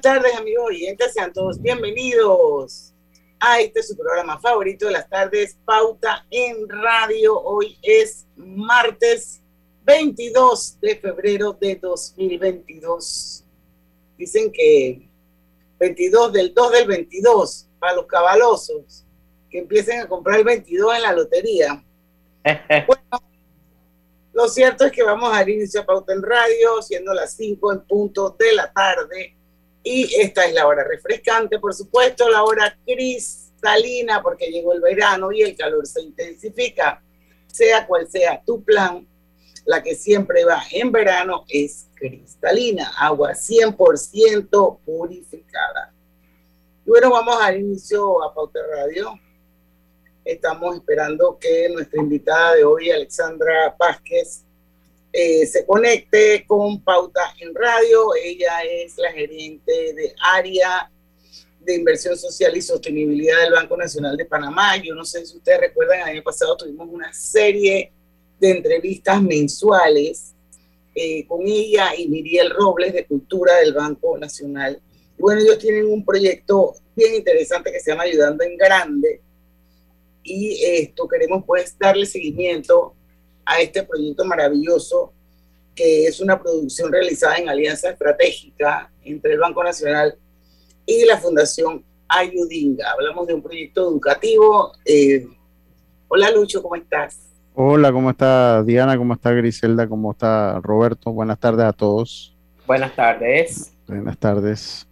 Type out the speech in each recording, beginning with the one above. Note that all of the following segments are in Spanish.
Buenas tardes, amigos oyentes. Sean todos bienvenidos a este su programa favorito de las tardes, Pauta en Radio. Hoy es martes 22 de febrero de 2022. Dicen que 22 del 2 del 22 para los cabalosos que empiecen a comprar el 22 en la lotería. bueno, lo cierto es que vamos a dar inicio a Pauta en Radio, siendo las 5 en punto de la tarde y esta es la hora refrescante, por supuesto, la hora cristalina, porque llegó el verano y el calor se intensifica. Sea cual sea tu plan, la que siempre va en verano es cristalina, agua 100% purificada. Y bueno, vamos al inicio a Pauta Radio. Estamos esperando que nuestra invitada de hoy, Alexandra Vázquez, eh, se conecte con Pauta en Radio. Ella es la gerente de área de inversión social y sostenibilidad del Banco Nacional de Panamá. Yo no sé si ustedes recuerdan, el año pasado tuvimos una serie de entrevistas mensuales eh, con ella y Miriel Robles de Cultura del Banco Nacional. bueno, ellos tienen un proyecto bien interesante que se llama Ayudando en Grande y esto queremos pues darle seguimiento a este proyecto maravilloso que es una producción realizada en alianza estratégica entre el Banco Nacional y la Fundación Ayudinga. Hablamos de un proyecto educativo. Eh, hola Lucho, ¿cómo estás? Hola, ¿cómo está Diana? ¿Cómo está Griselda? ¿Cómo está Roberto? Buenas tardes a todos. Buenas tardes. Buenas tardes.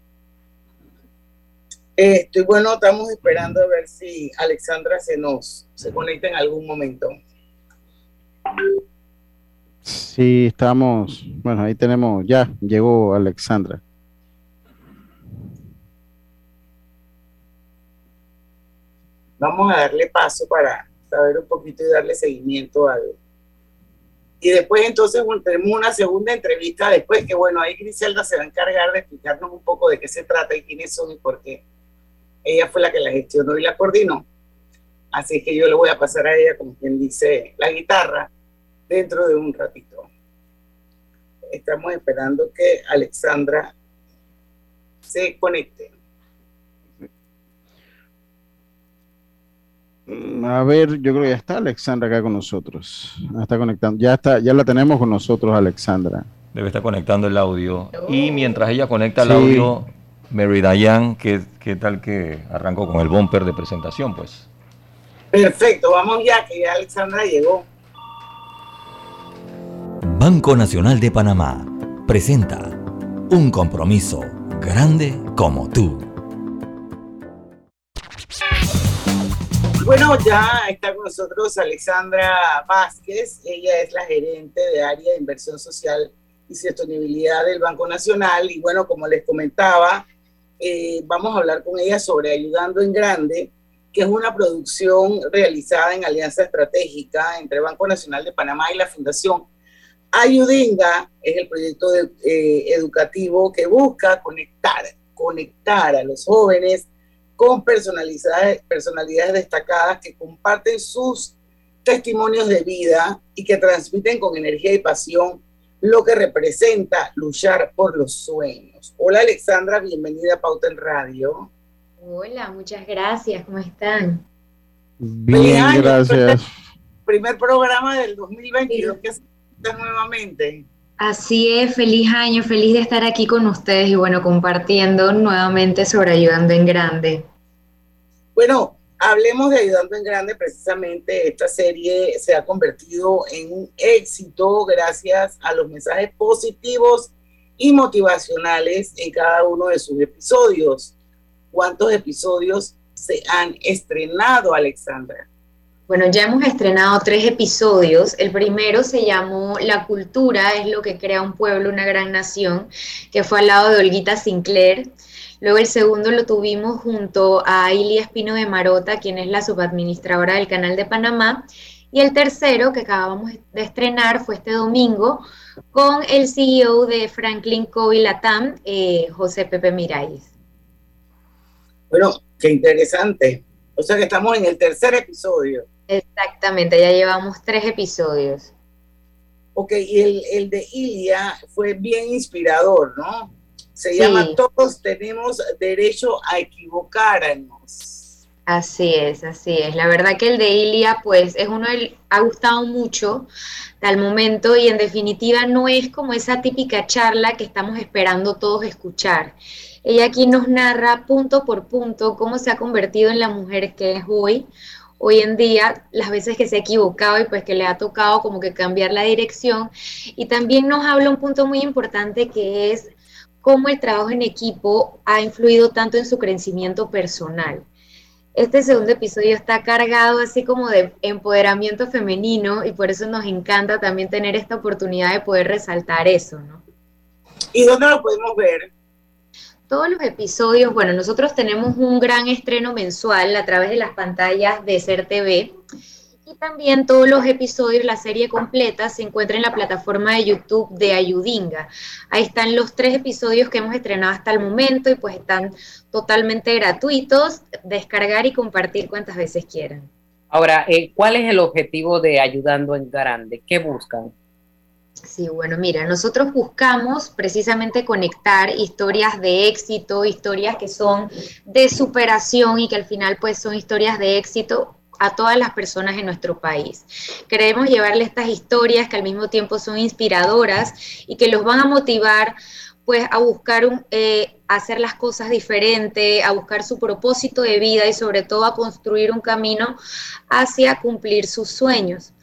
Estoy bueno, estamos esperando a ver si Alexandra se nos se conecta en algún momento. Sí, estamos, bueno, ahí tenemos, ya llegó Alexandra. Vamos a darle paso para saber un poquito y darle seguimiento a Y después entonces tenemos una segunda entrevista después, que bueno, ahí Griselda se va a encargar de explicarnos un poco de qué se trata y quiénes son y por qué. Ella fue la que la gestionó y la coordinó. Así que yo le voy a pasar a ella, como quien dice, la guitarra dentro de un ratito. Estamos esperando que Alexandra se conecte. Mm, a ver, yo creo que ya está Alexandra acá con nosotros. Está conectando. Ya está, ya la tenemos con nosotros, Alexandra. Debe estar conectando el audio. Y mientras ella conecta el audio, Mary Dayan, ¿qué, ¿qué tal que arrancó con el bumper de presentación? Pues. Perfecto, vamos ya, que ya Alexandra llegó. Banco Nacional de Panamá presenta un compromiso grande como tú. Bueno, ya está con nosotros Alexandra Vázquez. Ella es la gerente de área de inversión social y sostenibilidad del Banco Nacional. Y bueno, como les comentaba, eh, vamos a hablar con ella sobre Ayudando en Grande, que es una producción realizada en alianza estratégica entre Banco Nacional de Panamá y la Fundación Ayudinga es el proyecto eh, educativo que busca conectar, conectar a los jóvenes con personalidades, personalidades destacadas que comparten sus testimonios de vida y que transmiten con energía y pasión lo que representa luchar por los sueños. Hola Alexandra, bienvenida a Pauta en Radio. Hola, muchas gracias, ¿cómo están? Bien, gracias. Primer programa del 2022 que nuevamente. Así es, feliz año, feliz de estar aquí con ustedes y bueno, compartiendo nuevamente sobre Ayudando en Grande. Bueno, hablemos de Ayudando en Grande. Precisamente esta serie se ha convertido en un éxito gracias a los mensajes positivos y motivacionales en cada uno de sus episodios. ¿Cuántos episodios se han estrenado, Alexandra? Bueno, ya hemos estrenado tres episodios. El primero se llamó La cultura es lo que crea un pueblo, una gran nación, que fue al lado de Olguita Sinclair. Luego el segundo lo tuvimos junto a Ilia Espino de Marota, quien es la subadministradora del Canal de Panamá. Y el tercero, que acabamos de estrenar, fue este domingo con el CEO de Franklin Covey Latam, eh, José Pepe Miralles. Bueno, qué interesante. O sea que estamos en el tercer episodio. Exactamente, ya llevamos tres episodios. Ok, y el, el de Ilia fue bien inspirador, ¿no? Se llama Todos tenemos derecho a equivocarnos. Así es, así es. La verdad que el de Ilia, pues, es uno del, ha gustado mucho al momento y en definitiva no es como esa típica charla que estamos esperando todos escuchar. Ella aquí nos narra punto por punto cómo se ha convertido en la mujer que es hoy, hoy en día, las veces que se ha equivocado y pues que le ha tocado como que cambiar la dirección. Y también nos habla un punto muy importante que es cómo el trabajo en equipo ha influido tanto en su crecimiento personal. Este segundo episodio está cargado así como de empoderamiento femenino y por eso nos encanta también tener esta oportunidad de poder resaltar eso, ¿no? ¿Y dónde lo podemos ver? Todos los episodios, bueno, nosotros tenemos un gran estreno mensual a través de las pantallas de Ser TV y también todos los episodios, la serie completa, se encuentra en la plataforma de YouTube de Ayudinga. Ahí están los tres episodios que hemos estrenado hasta el momento y pues están totalmente gratuitos, descargar y compartir cuantas veces quieran. Ahora, eh, ¿cuál es el objetivo de Ayudando en Grande? ¿Qué buscan? Sí, bueno, mira, nosotros buscamos precisamente conectar historias de éxito, historias que son de superación y que al final pues son historias de éxito a todas las personas en nuestro país. Queremos llevarle estas historias que al mismo tiempo son inspiradoras y que los van a motivar pues a buscar eh, hacer las cosas diferente, a buscar su propósito de vida y sobre todo a construir un camino hacia cumplir sus sueños.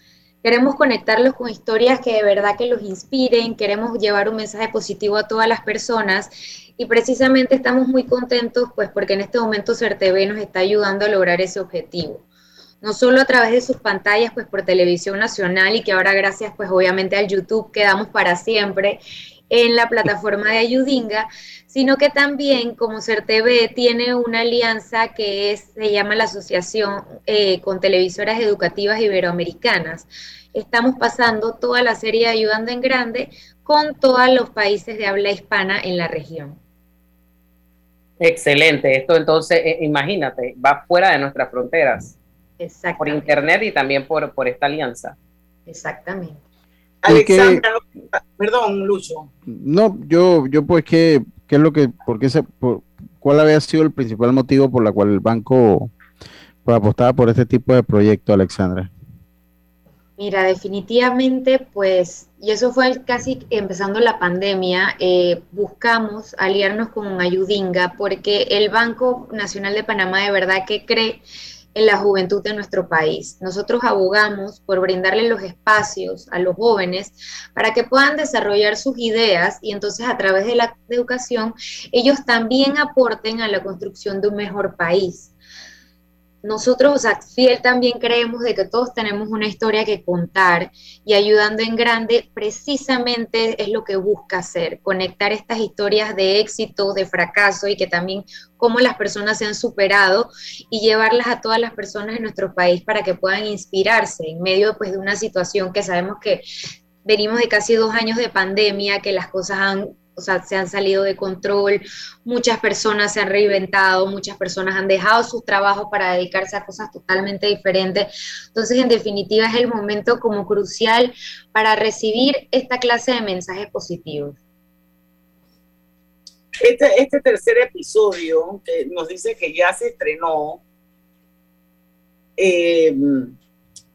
Queremos conectarlos con historias que de verdad que los inspiren, queremos llevar un mensaje positivo a todas las personas y precisamente estamos muy contentos pues porque en este momento CERTV nos está ayudando a lograr ese objetivo. No solo a través de sus pantallas pues por televisión nacional y que ahora gracias pues obviamente al YouTube quedamos para siempre en la plataforma de Ayudinga, sino que también como CERTV tiene una alianza que es, se llama la Asociación eh, con Televisoras Educativas Iberoamericanas estamos pasando toda la serie Ayudando en Grande con todos los países de habla hispana en la región. Excelente, esto entonces, eh, imagínate, va fuera de nuestras fronteras. Por internet y también por, por esta alianza. Exactamente. Alexandra, perdón, Lucho. No, yo, yo pues, ¿qué, qué es lo que, por qué se, cuál había sido el principal motivo por la cual el banco pues, apostaba por este tipo de proyecto, Alexandra? Mira, definitivamente, pues, y eso fue casi empezando la pandemia, eh, buscamos aliarnos con Ayudinga porque el Banco Nacional de Panamá de verdad que cree en la juventud de nuestro país. Nosotros abogamos por brindarle los espacios a los jóvenes para que puedan desarrollar sus ideas y entonces a través de la educación ellos también aporten a la construcción de un mejor país nosotros, o Fiel también creemos de que todos tenemos una historia que contar y ayudando en grande precisamente es lo que busca hacer, conectar estas historias de éxito, de fracaso y que también cómo las personas se han superado y llevarlas a todas las personas en nuestro país para que puedan inspirarse en medio pues, de una situación que sabemos que venimos de casi dos años de pandemia, que las cosas han o sea, se han salido de control, muchas personas se han reinventado, muchas personas han dejado sus trabajos para dedicarse a cosas totalmente diferentes. Entonces, en definitiva, es el momento como crucial para recibir esta clase de mensajes positivos. Este, este tercer episodio que nos dice que ya se estrenó, eh,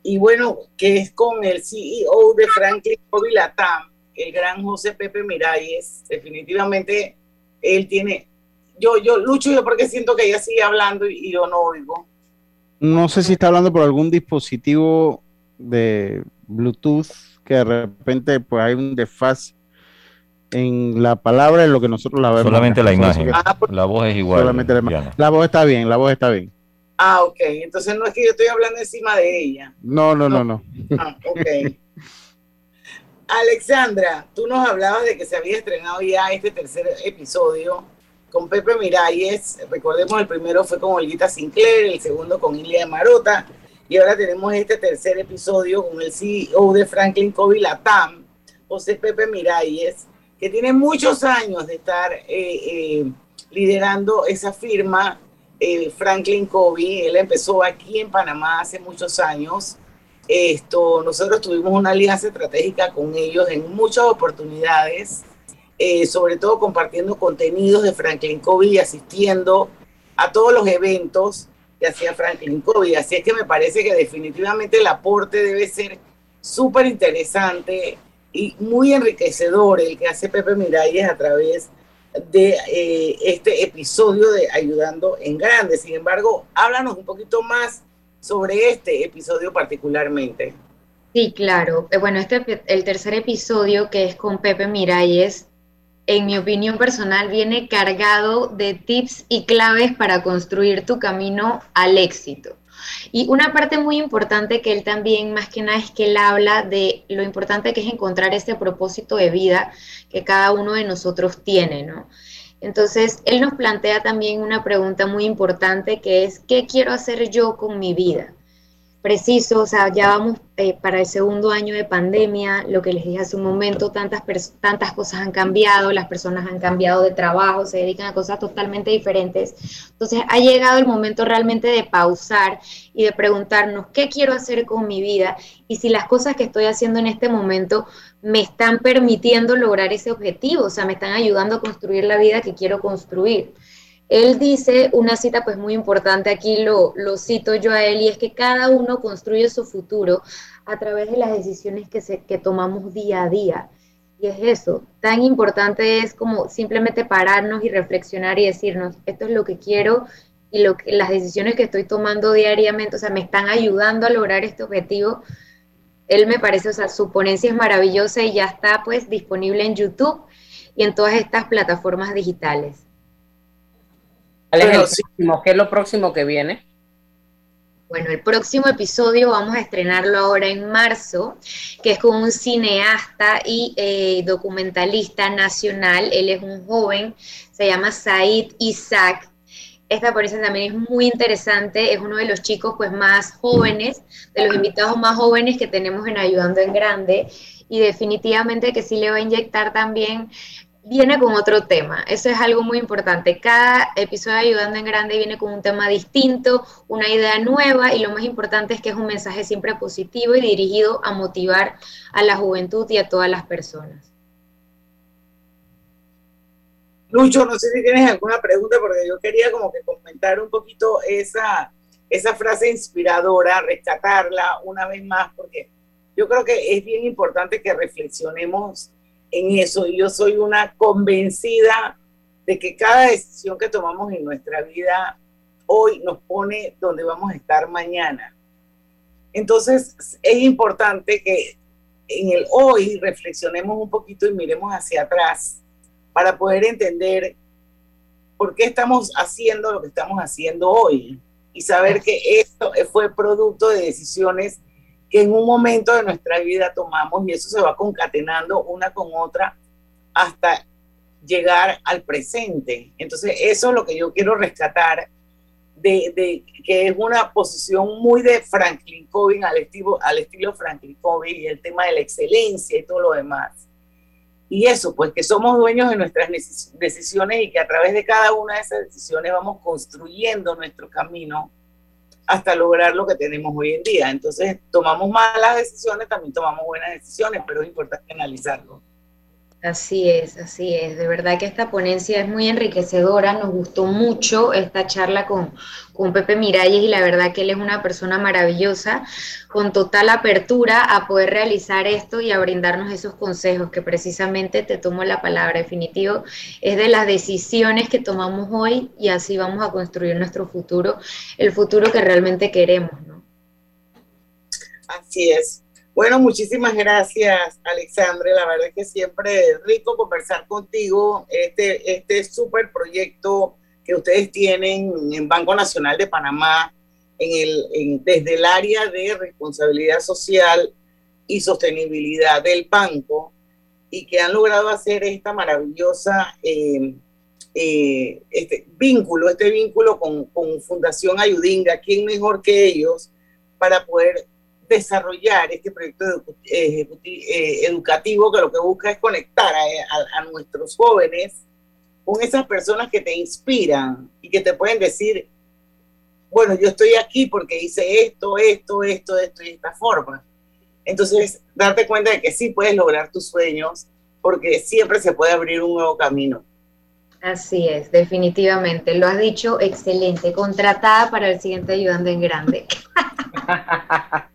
y bueno, que es con el CEO de Franklin Latam, el gran José Pepe Miralles, definitivamente él tiene, yo, yo lucho yo porque siento que ella sigue hablando y, yo no oigo. No sé si está hablando por algún dispositivo de Bluetooth que de repente pues hay un desfase en la palabra en lo que nosotros la vemos. Solamente la imagen. Ah, la voz es igual. Solamente la, la, voz está bien, la voz está bien. Ah, ok. Entonces no es que yo estoy hablando encima de ella. No, no, no, no. Ah, ok. Alexandra, tú nos hablabas de que se había estrenado ya este tercer episodio con Pepe Miralles. Recordemos, el primero fue con Olguita Sinclair, el segundo con Ilia Marota, y ahora tenemos este tercer episodio con el CEO de Franklin Covey Latam, José Pepe Miralles, que tiene muchos años de estar eh, eh, liderando esa firma, eh, Franklin Covey. Él empezó aquí en Panamá hace muchos años esto, nosotros tuvimos una alianza estratégica con ellos en muchas oportunidades, eh, sobre todo compartiendo contenidos de Franklin Covey y asistiendo a todos los eventos que hacía Franklin Covey. Así es que me parece que definitivamente el aporte debe ser súper interesante y muy enriquecedor el que hace Pepe Miralles a través de eh, este episodio de Ayudando en Grande. Sin embargo, háblanos un poquito más sobre este episodio particularmente. Sí, claro. Eh, bueno, este el tercer episodio que es con Pepe Miralles, en mi opinión personal, viene cargado de tips y claves para construir tu camino al éxito. Y una parte muy importante que él también, más que nada, es que él habla de lo importante que es encontrar ese propósito de vida que cada uno de nosotros tiene, ¿no? Entonces, él nos plantea también una pregunta muy importante que es, ¿qué quiero hacer yo con mi vida? Preciso, o sea, ya vamos eh, para el segundo año de pandemia, lo que les dije hace un momento, tantas, tantas cosas han cambiado, las personas han cambiado de trabajo, se dedican a cosas totalmente diferentes. Entonces, ha llegado el momento realmente de pausar y de preguntarnos, ¿qué quiero hacer con mi vida? Y si las cosas que estoy haciendo en este momento me están permitiendo lograr ese objetivo, o sea, me están ayudando a construir la vida que quiero construir. Él dice una cita pues muy importante, aquí lo, cito yo a él, y es que cada uno construye su futuro a través de las decisiones que, se, que tomamos día a día. Y es eso, tan importante es como simplemente pararnos y reflexionar y decirnos, esto es lo que quiero y lo que, las decisiones que estoy tomando diariamente, o sea, me están ayudando a lograr este objetivo él me parece, o sea, su ponencia es maravillosa y ya está pues disponible en YouTube y en todas estas plataformas digitales. ¿Qué es lo próximo que viene? Bueno, el próximo episodio vamos a estrenarlo ahora en marzo, que es con un cineasta y eh, documentalista nacional. Él es un joven, se llama Said Isaac, esta ponencia también es muy interesante, es uno de los chicos pues más jóvenes, de los invitados más jóvenes que tenemos en Ayudando en Grande y definitivamente que sí le va a inyectar también viene con otro tema. Eso es algo muy importante. Cada episodio de Ayudando en Grande viene con un tema distinto, una idea nueva y lo más importante es que es un mensaje siempre positivo y dirigido a motivar a la juventud y a todas las personas. Lucho, no sé si tienes alguna pregunta, porque yo quería como que comentar un poquito esa, esa frase inspiradora, rescatarla una vez más, porque yo creo que es bien importante que reflexionemos en eso. Y yo soy una convencida de que cada decisión que tomamos en nuestra vida hoy nos pone donde vamos a estar mañana. Entonces es importante que en el hoy reflexionemos un poquito y miremos hacia atrás para poder entender por qué estamos haciendo lo que estamos haciendo hoy y saber que esto fue producto de decisiones que en un momento de nuestra vida tomamos y eso se va concatenando una con otra hasta llegar al presente. Entonces, eso es lo que yo quiero rescatar de, de que es una posición muy de Franklin Covey al estilo, al estilo Franklin Covey y el tema de la excelencia y todo lo demás. Y eso, pues que somos dueños de nuestras decisiones y que a través de cada una de esas decisiones vamos construyendo nuestro camino hasta lograr lo que tenemos hoy en día. Entonces, tomamos malas decisiones, también tomamos buenas decisiones, pero es importante analizarlo. Así es, así es. De verdad que esta ponencia es muy enriquecedora. Nos gustó mucho esta charla con, con Pepe Miralles y la verdad que él es una persona maravillosa, con total apertura a poder realizar esto y a brindarnos esos consejos que precisamente te tomo la palabra definitivo. Es de las decisiones que tomamos hoy y así vamos a construir nuestro futuro, el futuro que realmente queremos, ¿no? Así es. Bueno, muchísimas gracias, Alexandre. La verdad es que siempre es rico conversar contigo. Este, este súper proyecto que ustedes tienen en Banco Nacional de Panamá, en el, desde el área de responsabilidad social y sostenibilidad del banco, y que han logrado hacer esta maravillosa eh, eh, este vínculo, este vínculo con, con Fundación Ayudinga. ¿Quién mejor que ellos para poder desarrollar este proyecto eh, educativo que lo que busca es conectar a, nuestros jóvenes con esas personas que te inspiran y que te pueden decir, bueno, yo estoy aquí porque hice esto, esto, esto, esto y esta forma. Entonces, darte cuenta de que sí puedes lograr tus sueños porque siempre se puede abrir un nuevo camino. Así es, definitivamente. Lo has dicho excelente. Contratada para el siguiente ayudante en grande.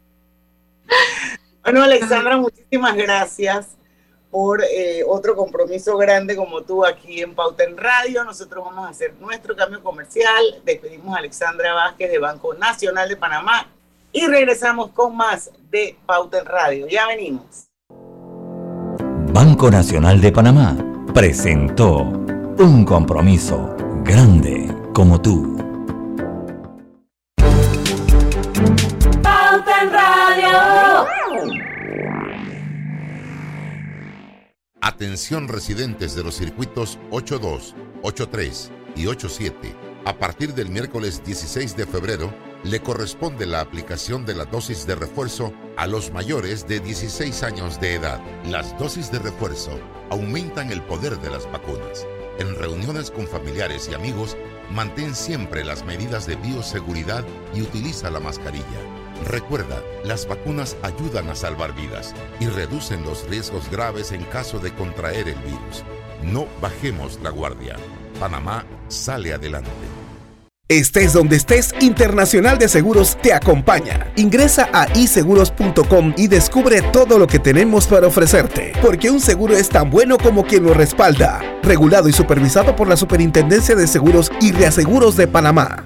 Bueno, Alexandra, muchísimas gracias por eh, otro compromiso grande como tú aquí en Pauta en Radio. Nosotros vamos a hacer nuestro cambio comercial. Despedimos a Alexandra Vázquez de Banco Nacional de Panamá y regresamos con más de Pauta en Radio. Ya venimos. Banco Nacional de Panamá presentó un compromiso grande como tú. Atención residentes de los circuitos 82, 83 y 87. A partir del miércoles 16 de febrero, le corresponde la aplicación de la dosis de refuerzo a los mayores de 16 años de edad. Las dosis de refuerzo aumentan el poder de las vacunas. En reuniones con familiares y amigos, mantén siempre las medidas de bioseguridad y utiliza la mascarilla. Recuerda, las vacunas ayudan a salvar vidas y reducen los riesgos graves en caso de contraer el virus. No bajemos la guardia. Panamá sale adelante. Estés donde estés, Internacional de Seguros te acompaña. Ingresa a iseguros.com y descubre todo lo que tenemos para ofrecerte, porque un seguro es tan bueno como quien lo respalda. Regulado y supervisado por la Superintendencia de Seguros y Reaseguros de Panamá.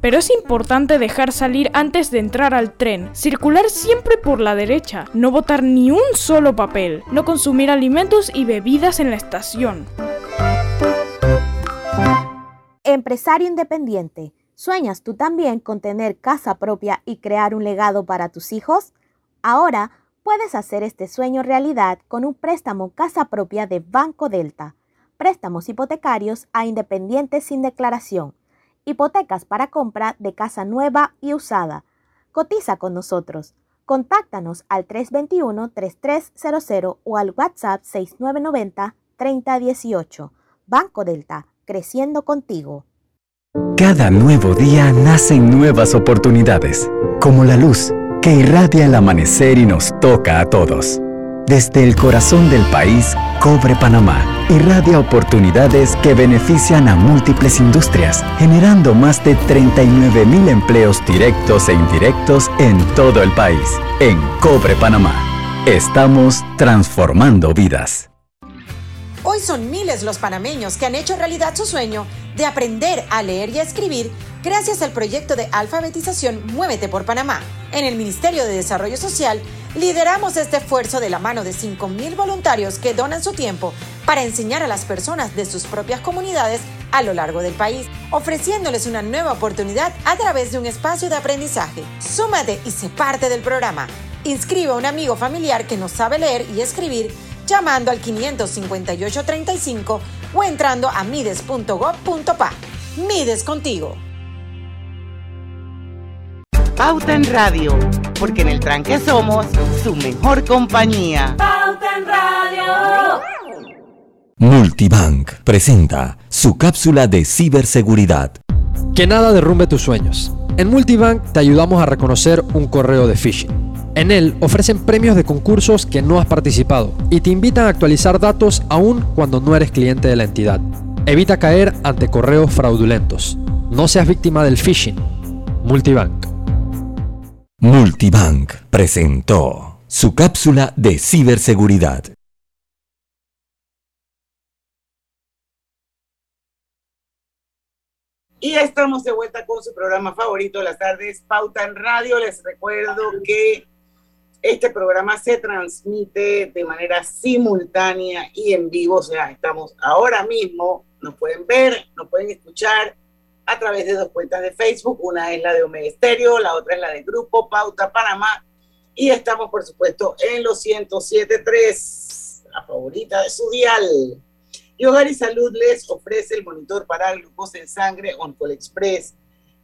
pero es importante dejar salir antes de entrar al tren, circular siempre por la derecha, no botar ni un solo papel, no consumir alimentos y bebidas en la estación. Empresario independiente, ¿sueñas tú también con tener casa propia y crear un legado para tus hijos? Ahora puedes hacer este sueño realidad con un préstamo casa propia de Banco Delta. Préstamos hipotecarios a independientes sin declaración hipotecas para compra de casa nueva y usada. Cotiza con nosotros. Contáctanos al 321-3300 o al WhatsApp 6990-3018. Banco Delta, creciendo contigo. Cada nuevo día nacen nuevas oportunidades, como la luz que irradia el amanecer y nos toca a todos. Desde el corazón del país, Cobre Panamá irradia oportunidades que benefician a múltiples industrias, generando más de 39 mil empleos directos e indirectos en todo el país. En Cobre Panamá, estamos transformando vidas. Hoy son miles los panameños que han hecho realidad su sueño de aprender a leer y a escribir gracias al proyecto de alfabetización Muévete por Panamá. En el Ministerio de Desarrollo Social lideramos este esfuerzo de la mano de 5.000 voluntarios que donan su tiempo para enseñar a las personas de sus propias comunidades a lo largo del país, ofreciéndoles una nueva oportunidad a través de un espacio de aprendizaje. Súmate y sé parte del programa. Inscribe a un amigo familiar que no sabe leer y escribir llamando al 55835 o entrando a mides.gov.pa. Mides contigo. Pauta en Radio, porque en el tranque somos su mejor compañía. Pauta en Radio. Multibank presenta su cápsula de ciberseguridad. Que nada derrumbe tus sueños. En Multibank te ayudamos a reconocer un correo de phishing. En él ofrecen premios de concursos que no has participado y te invitan a actualizar datos aún cuando no eres cliente de la entidad. Evita caer ante correos fraudulentos. No seas víctima del phishing. Multibank. Multibank presentó su cápsula de ciberseguridad. Y estamos de vuelta con su programa favorito de las tardes, Pauta en Radio. Les recuerdo que este programa se transmite de manera simultánea y en vivo, o sea, estamos ahora mismo, nos pueden ver, nos pueden escuchar a través de dos cuentas de Facebook, una es la de Omega Estéreo, la otra es la de Grupo Pauta Panamá, y estamos, por supuesto, en los 107.3, la favorita de su dial. Y Hogar y Salud les ofrece el monitor para glucosa en sangre Oncol Express.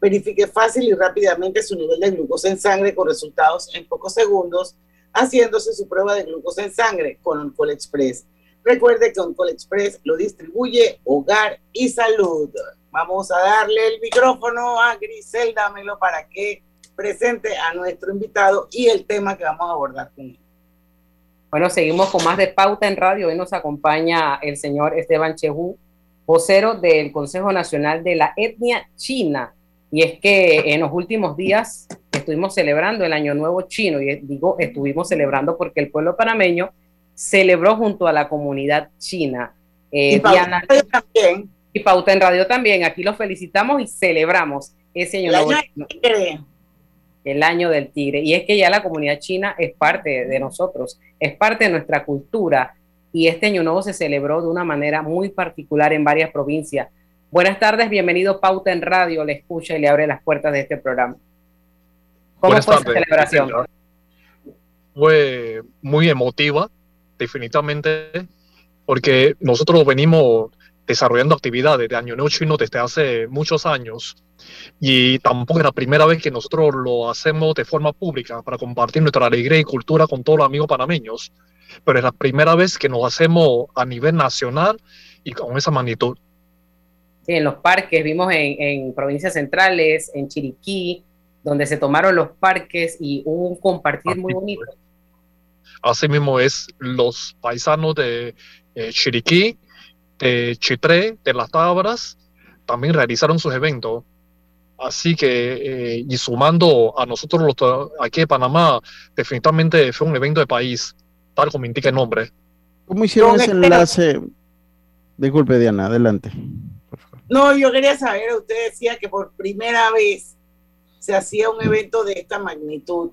Verifique fácil y rápidamente su nivel de glucosa en sangre con resultados en pocos segundos, haciéndose su prueba de glucosa en sangre con Oncol Express. Recuerde que Oncol Express lo distribuye Hogar y Salud. Vamos a darle el micrófono a Grisel, dámelo para que presente a nuestro invitado y el tema que vamos a abordar con él. Bueno, seguimos con más de Pauta en Radio. Hoy nos acompaña el señor Esteban Chehu, vocero del Consejo Nacional de la Etnia China. Y es que en los últimos días estuvimos celebrando el Año Nuevo Chino, y digo estuvimos celebrando porque el pueblo panameño celebró junto a la comunidad china. Eh, y también. Y Pauta en Radio también. Aquí los felicitamos y celebramos ese Año Nuevo Chino el año del tigre. Y es que ya la comunidad china es parte de nosotros, es parte de nuestra cultura. Y este año nuevo se celebró de una manera muy particular en varias provincias. Buenas tardes, bienvenido Pauta en Radio, le escucha y le abre las puertas de este programa. ¿Cómo Buenas fue tardes, esa celebración? señor. Fue muy emotiva, definitivamente, porque nosotros venimos desarrollando actividades de Año Nuevo Chino desde hace muchos años y tampoco es la primera vez que nosotros lo hacemos de forma pública para compartir nuestra alegría y cultura con todos los amigos panameños, pero es la primera vez que nos hacemos a nivel nacional y con esa magnitud. Sí, en los parques, vimos en, en provincias centrales, en Chiriquí, donde se tomaron los parques y hubo un compartir muy bonito. Asimismo es los paisanos de eh, Chiriquí, de Chitré, de Las Tabras, también realizaron sus eventos. Así que, eh, y sumando a nosotros los aquí de Panamá, definitivamente fue un evento de país, tal como indica el nombre. ¿Cómo hicieron Don ese enlace? Disculpe, Diana, adelante. No, yo quería saber, usted decía que por primera vez se hacía un evento de esta magnitud,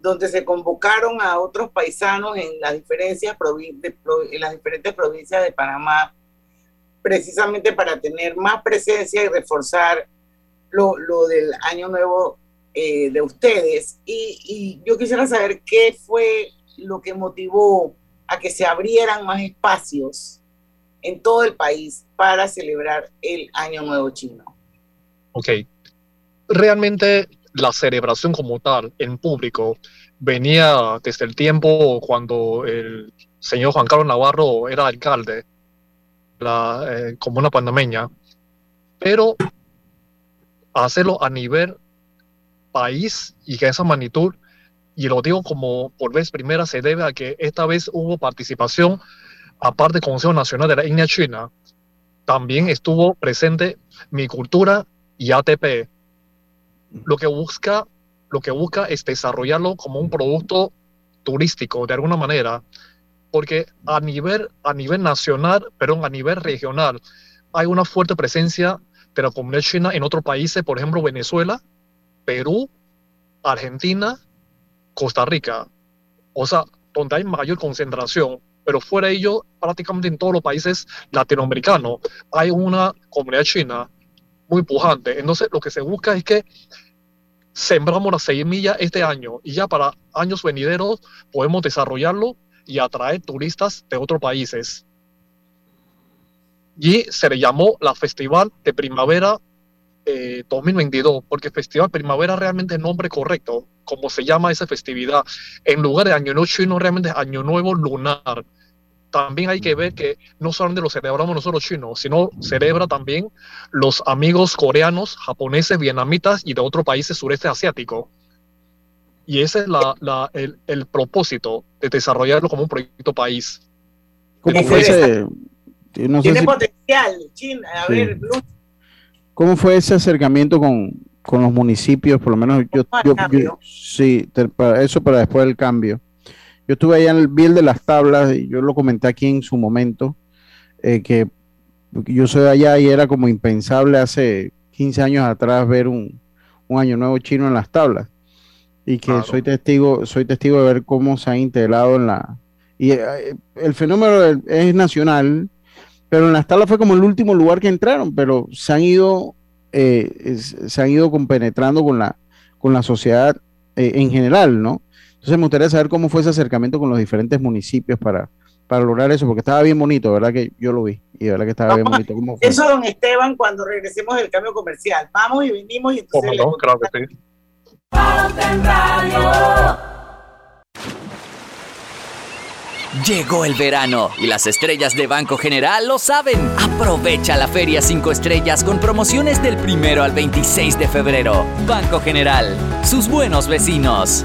donde se convocaron a otros paisanos en las, diferencias diferentes provincias de Panamá, precisamente para tener más presencia y reforzar lo, lo del año nuevo eh, de ustedes. Y, y yo quisiera saber qué fue lo que motivó a que se abrieran más espacios en todo el país para celebrar el Año Nuevo Chino. Ok. Realmente la celebración como tal en público venía desde el tiempo cuando el señor Juan Carlos Navarro era alcalde de la eh, comuna panameña, pero hacerlo a nivel país y que esa magnitud, y lo digo como por vez primera, se debe a que esta vez hubo participación, aparte del Consejo Nacional de la Etnia China, también estuvo presente mi cultura y ATP, lo que busca, lo que busca es desarrollarlo como un producto turístico de alguna manera porque a nivel, a nivel nacional, pero a nivel regional, hay una fuerte presencia de la comunidad china en otros países, por ejemplo, Venezuela, Perú, Argentina, Costa Rica. O sea, donde hay mayor concentración, pero fuera de ello, prácticamente en todos los países latinoamericanos hay una comunidad china muy pujante. Entonces, lo que se busca es que sembramos la semilla este año y ya para años venideros podemos desarrollarlo y atraer turistas de otros países. Y se le llamó la Festival de Primavera 2022, eh, porque Festival Primavera realmente es el nombre correcto, como se llama esa festividad. En lugar de Año Nuevo Chino, realmente es Año Nuevo Lunar. También hay que ver que no solamente lo celebramos nosotros chinos, sino celebra también los amigos coreanos, japoneses, vietnamitas y de otros países sureste asiático. Y ese es la, la, el, el, propósito de desarrollarlo como un proyecto país. ¿Cómo fue ese? No Tiene potencial, China. A sí. ver, Blue. ¿Cómo fue ese acercamiento con, con los municipios? Por lo menos yo, yo, yo sí, para eso para después del cambio. Yo estuve allá en el Biel de las Tablas y yo lo comenté aquí en su momento, eh, que yo soy de allá y era como impensable hace 15 años atrás ver un, un año nuevo chino en las tablas y que claro. soy testigo soy testigo de ver cómo se han integrado en la y eh, el fenómeno es nacional pero en las tablas fue como el último lugar que entraron pero se han ido eh, se han ido compenetrando con la con la sociedad eh, en general no entonces me gustaría saber cómo fue ese acercamiento con los diferentes municipios para para lograr eso porque estaba bien bonito verdad que yo lo vi y verdad que estaba bien bonito ¿Cómo fue? eso don Esteban cuando regresemos del cambio comercial vamos y venimos y entonces no, claro que sí. Pauta en Radio. Llegó el verano y las estrellas de Banco General lo saben. Aprovecha la Feria 5 Estrellas con promociones del primero al 26 de febrero. Banco General, sus buenos vecinos.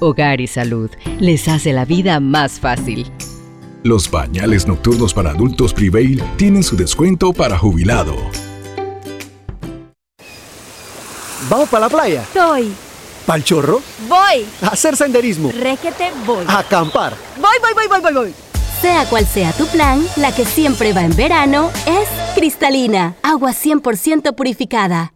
Hogar y Salud les hace la vida más fácil. Los pañales nocturnos para adultos Prevail tienen su descuento para jubilado. ¿Vamos para la playa? Soy. ¿Pal chorro? Voy. A hacer senderismo. Réquete, voy. A acampar. Voy, voy, voy, voy, voy, voy. Sea cual sea tu plan, la que siempre va en verano es cristalina, agua 100% purificada.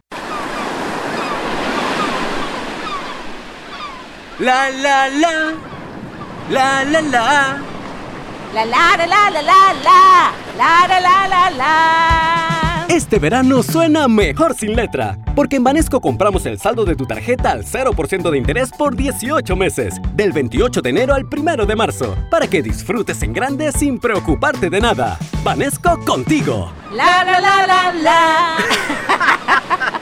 La la la. La la la. La la la la la la la. La la la la la. Este verano suena mejor sin letra, porque en Banesco compramos el saldo de tu tarjeta al 0% de interés por 18 meses, del 28 de enero al 1 de marzo, para que disfrutes en grande sin preocuparte de nada. Banesco contigo. La la la la la.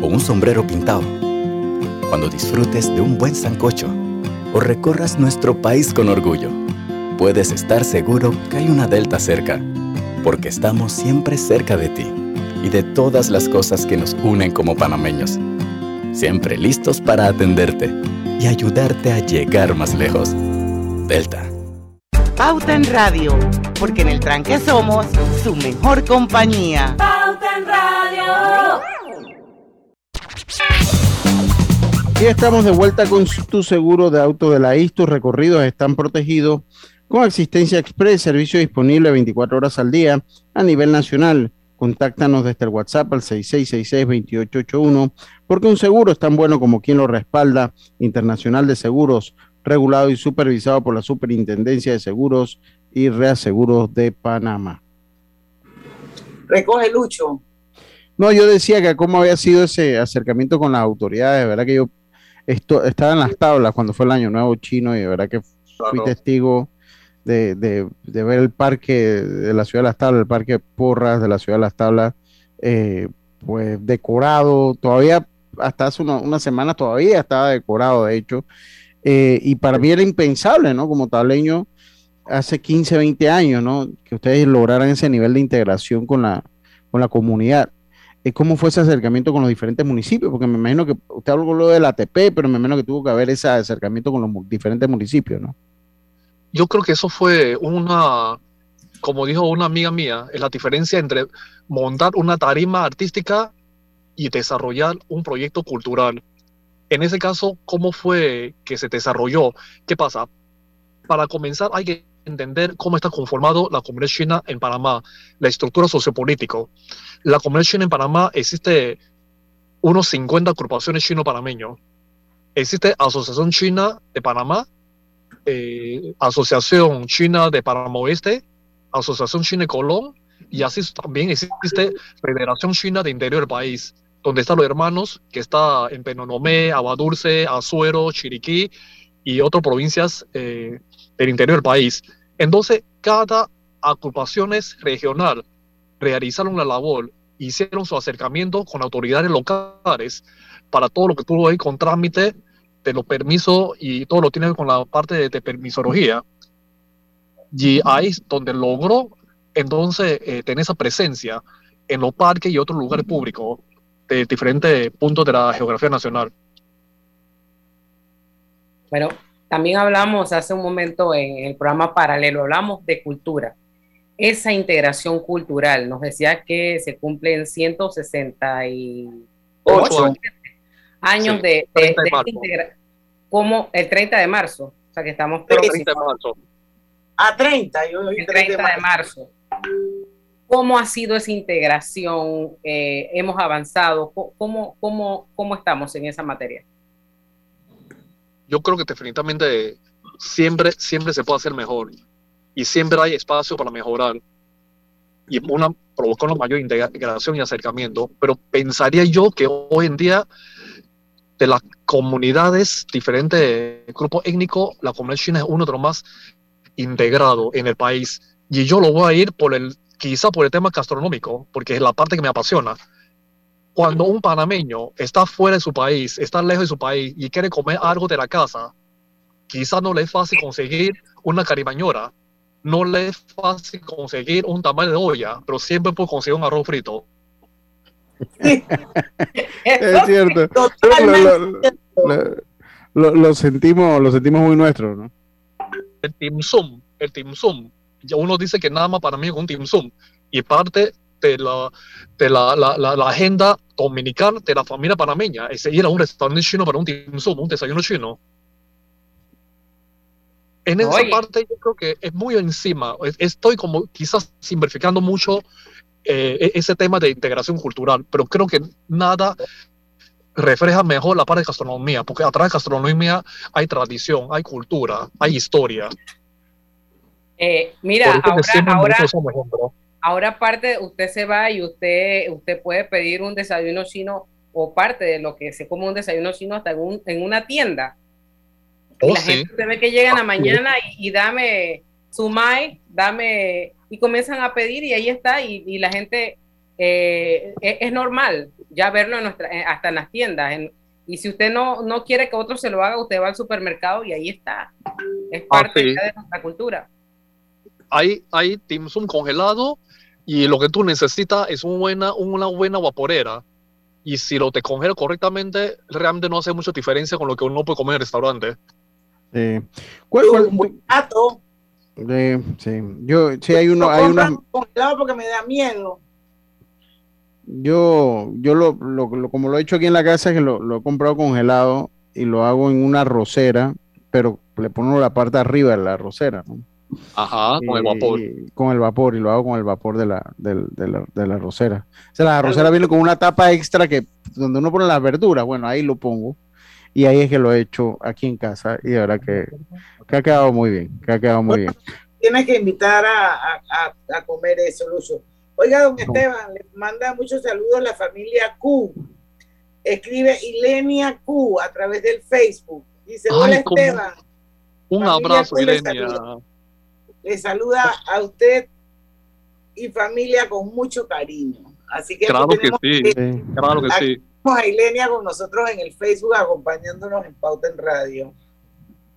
o un sombrero pintado. Cuando disfrutes de un buen sancocho o recorras nuestro país con orgullo, puedes estar seguro que hay una Delta cerca, porque estamos siempre cerca de ti y de todas las cosas que nos unen como panameños. Siempre listos para atenderte y ayudarte a llegar más lejos. Delta. Pauta en Radio, porque en el tranque somos su mejor compañía. Pauta en Radio. Y estamos de vuelta con tu seguro de auto de la IS. Tus recorridos están protegidos con asistencia express, servicio disponible 24 horas al día a nivel nacional. Contáctanos desde el WhatsApp al 6666-2881, porque un seguro es tan bueno como quien lo respalda. Internacional de Seguros, regulado y supervisado por la Superintendencia de Seguros y Reaseguros de Panamá. Recoge Lucho. No, yo decía que cómo había sido ese acercamiento con las autoridades, de verdad que yo esto, estaba en las tablas cuando fue el Año Nuevo Chino y de verdad que fui testigo de, ver el parque de la Ciudad de las Tablas, el parque Porras de la Ciudad de las Tablas, eh, pues decorado, todavía hasta hace una, semana todavía estaba decorado, de hecho, eh, y para mí era impensable, ¿no? Como tableño, hace 15, 20 años, ¿no? Que ustedes lograran ese nivel de integración con la, con la comunidad. Eh, ¿Cómo fue ese acercamiento con los diferentes municipios? Porque me imagino que usted habló del ATP, pero me imagino que tuvo que haber ese acercamiento con los diferentes municipios, ¿no? Yo creo que eso fue una, como dijo una amiga mía, es la diferencia entre montar una tarima artística y desarrollar un proyecto cultural. En ese caso, ¿cómo fue que se desarrolló? ¿Qué pasa? Para comenzar, hay que entender cómo está conformado la comunidad china en Panamá, la estructura sociopolítica. La comunidad china en Panamá existe unos 50 agrupaciones chino-panameños. Existe Asociación China de Panamá, eh, Asociación China de Panamá Oeste, Asociación China de Colón, y así también existe Federación China de Interior del país, donde están los hermanos, que está en Penonomé, Aguadulce, Azuero, Chiriquí y otras provincias eh, del interior del país. Entonces, cada agrupación regional realizaron la labor, hicieron su acercamiento con autoridades locales para todo lo que tuvo ahí con trámite de los permisos y todo lo tiene con la parte de, permisología. Y ahí es donde logró entonces eh, tener esa presencia en los parques y otros lugares públicos de diferentes puntos de la geografía nacional. Bueno, también hablamos hace un momento en el programa paralelo, hablamos de cultura. Esa integración cultural, nos decía que se cumplen 168 años, de, integración. Como el 30 de marzo, o sea que estamos próximos. A 30, yo el 30 de marzo. ¿Cómo ha sido esa integración? Eh, ¿Hemos avanzado? ¿Cómo, cómo, ¿Cómo estamos en esa materia? Yo creo que definitivamente siempre, siempre se puede hacer mejor y siempre hay espacio para mejorar. Y una provocar una mayor integración y acercamiento, pero pensaría yo que hoy en día de las comunidades diferentes grupos étnicos, la comunidad china es uno de los más integrados en el país. Y yo lo voy a ir por el quizá por el tema gastronómico, porque es la parte que me apasiona cuando un panameño está fuera de su país, está lejos de su país y quiere comer algo de la casa, quizás no le es fácil conseguir una caribañora, no le es fácil conseguir un tamal de olla, pero siempre puede conseguir un arroz frito. es cierto. Lo, sentimos, lo sentimos muy nuestro, ¿no? El tim sum, el tim sum. Ya uno dice que nada más para mí es un tim sum. Y parte de la, de la, la, la, agenda dominical de la familia panameña es ir a un restaurante chino para un un desayuno chino. En esa parte yo creo que es muy encima. Estoy como quizás simplificando mucho eh, e-, ese tema de integración cultural, pero creo que nada refleja mejor la parte de gastronomía, porque atrás de gastronomía hay tradición, hay cultura, hay historia. Eh, mira, ahora, ahora, ahora aparte usted se va y usted, usted puede pedir un desayuno chino o parte de lo que se come un desayuno chino hasta en, un, en una tienda. Oh, la gente se ve que llegan a la mañana y, dame su mai, dame, y comienzan a pedir y ahí está, y, la gente eh, es, normal ya verlo en nuestra, hasta en las tiendas. y si usted no, no quiere que otro se lo haga, usted va al supermercado y ahí está. Es ah, parte de nuestra cultura. Hay, hay dim sum congelado y lo que tú necesitas es una buena, una buena vaporera. Y si lo te congela correctamente, realmente no hace mucha diferencia con lo que uno puede comer en el restaurante. Sí. ¿Cuál, sí, yo, sí hay uno, hay una... congelado porque me da miedo. Yo, yo lo, lo, como lo he hecho aquí en la casa, es que lo, he comprado congelado y lo hago en una rosera, pero le pongo la parte arriba de la rosera, ¿no? Ajá, con el vapor. con el vapor, y lo hago con el vapor de la, de, la, de la rosera. O sea, la rosera viene con una tapa extra que donde uno pone las verduras, bueno, ahí lo pongo. Y ahí es que lo he hecho aquí en casa y ahora que, que ha quedado muy bien, que ha quedado muy bien. Tienes que invitar a, a, a comer eso, Lucio. Oiga, don Esteban, le manda muchos saludos a la familia Q. Escribe Ilenia Q a través del Facebook. Dice, hola Esteban. Un abrazo, Ilenia le saluda a usted y familia con mucho cariño. Así que claro que sí, claro que sí. A Ilenia con nosotros en el Facebook acompañándonos en Pauta en Radio.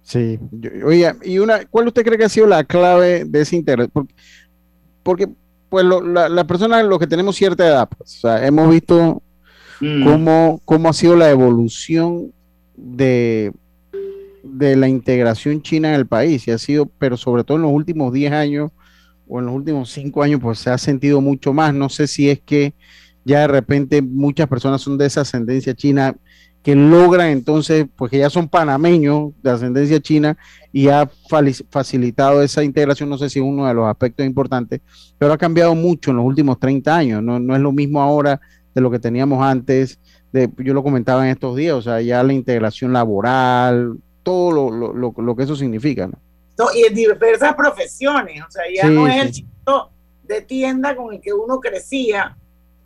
Sí, oye, y una, ¿cuál usted cree que ha sido la clave de ese interés? Porque, pues las la personas, los que tenemos cierta edad, pues, o sea, hemos visto mm. cómo, cómo ha sido la evolución de, de la integración china en el país y ha sido, pero sobre todo en los últimos 10 años o en los últimos 5 años, pues se ha sentido mucho más. No sé si es que ya de repente muchas personas son de esa ascendencia china que logran entonces, pues que ya son panameños de ascendencia china y ha facilitado esa integración, no sé si es uno de los aspectos importantes, pero ha cambiado mucho en los últimos 30 años, no, no es lo mismo ahora de lo que teníamos antes, de, yo lo comentaba en estos días, o sea, ya la integración laboral, todo lo, lo, lo, que eso significa, ¿no? Y en diversas profesiones, o sea, ya no es el chino de tienda con el que uno crecía,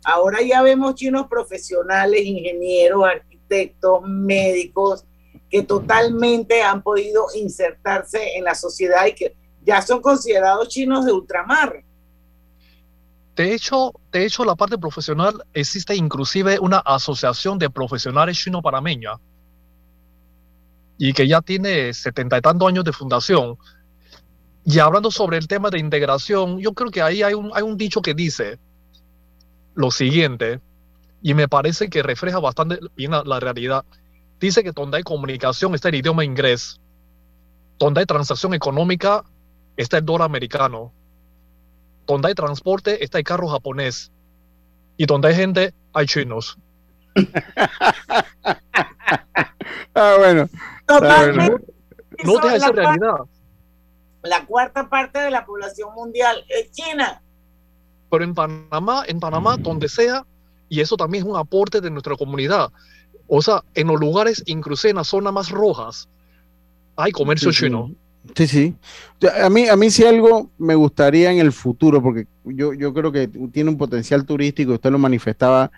ahora ya vemos chinos profesionales, ingenieros, arquitectos, médicos, que totalmente han podido insertarse en la sociedad y que ya son considerados chinos de ultramar. De hecho, de hecho, la parte profesional existe inclusive una asociación de profesionales chino panameña y que ya tiene setenta y tantos años de fundación. Y hablando sobre el tema de integración, yo creo que ahí hay un, hay un dicho que dice lo siguiente, y me parece que refleja bastante bien la, realidad. Dice que donde hay comunicación está el idioma inglés, donde hay transacción económica está el dólar americano, donde hay transporte está el carro japonés, y donde hay gente hay chinos. ah, bueno. Totalmente. No, no esa realidad. La cuarta parte de la población mundial es China. Pero en Panamá, en Panamá, donde sea, y eso también es un aporte de nuestra comunidad. O sea, en los lugares, incluso en las zonas más rojas, hay comercio chino. Sí, sí. A mí, a mí sí algo me gustaría en el futuro, porque yo, yo creo que tiene un potencial turístico, usted lo manifestaba,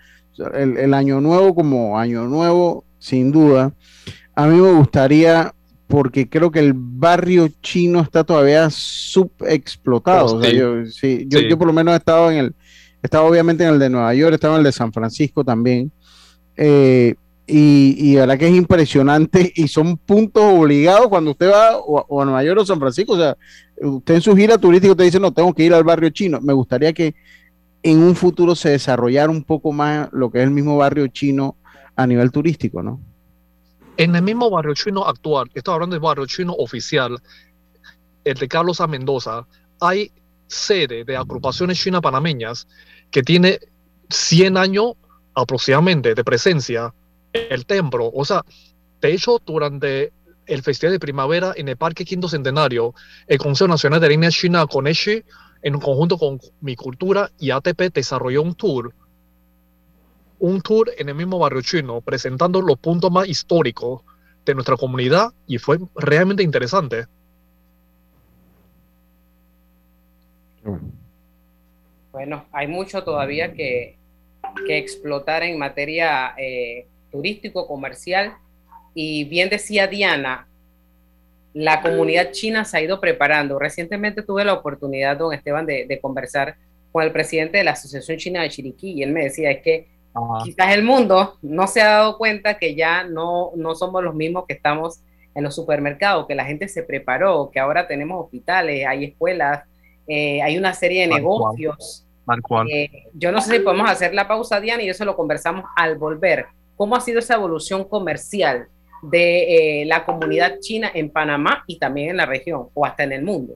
el, el año nuevo como año nuevo, sin duda, a mí me gustaría, porque creo que el barrio chino está todavía subexplotado. Oh, yo, sí, yo, por lo menos he estado en el, he estado obviamente en el de Nueva York, he estado en el de San Francisco también. Eh, y, y la verdad que es impresionante y son puntos obligados cuando usted va o, a Nueva York o San Francisco. O sea, usted en su gira turística te dice, no, tengo que ir al barrio chino. Me gustaría que en un futuro se desarrollara un poco más lo que es el mismo barrio chino a nivel turístico, ¿no? En el mismo barrio chino actual, estoy hablando del barrio chino oficial, el de Carlos A. Mendoza, hay sede de agrupaciones chinas panameñas que tiene 100 años aproximadamente de presencia el templo. O sea, de hecho, durante el Festival de Primavera en el Parque Quinto Centenario, el Consejo Nacional de Línea China CONESHI, en conjunto con Mi Cultura y ATP, desarrolló un tour un tour en el mismo barrio chino presentando los puntos más históricos de nuestra comunidad y fue realmente interesante. Bueno, hay mucho todavía que, que explotar en materia eh, turístico-comercial y bien decía Diana, la comunidad china se ha ido preparando. Recientemente tuve la oportunidad, don Esteban, de, conversar con el presidente de la Asociación China de Chiriquí y él me decía es que quizás el mundo no se ha dado cuenta que ya no, no somos los mismos que estamos en los supermercados, que la gente se preparó, que ahora tenemos hospitales, hay escuelas, eh, hay una serie de negocios. Eh, yo no sé si podemos hacer la pausa, Diana, y eso lo conversamos al volver. ¿Cómo ha sido esa evolución comercial de eh, la comunidad china en Panamá y también en la región o hasta en el mundo?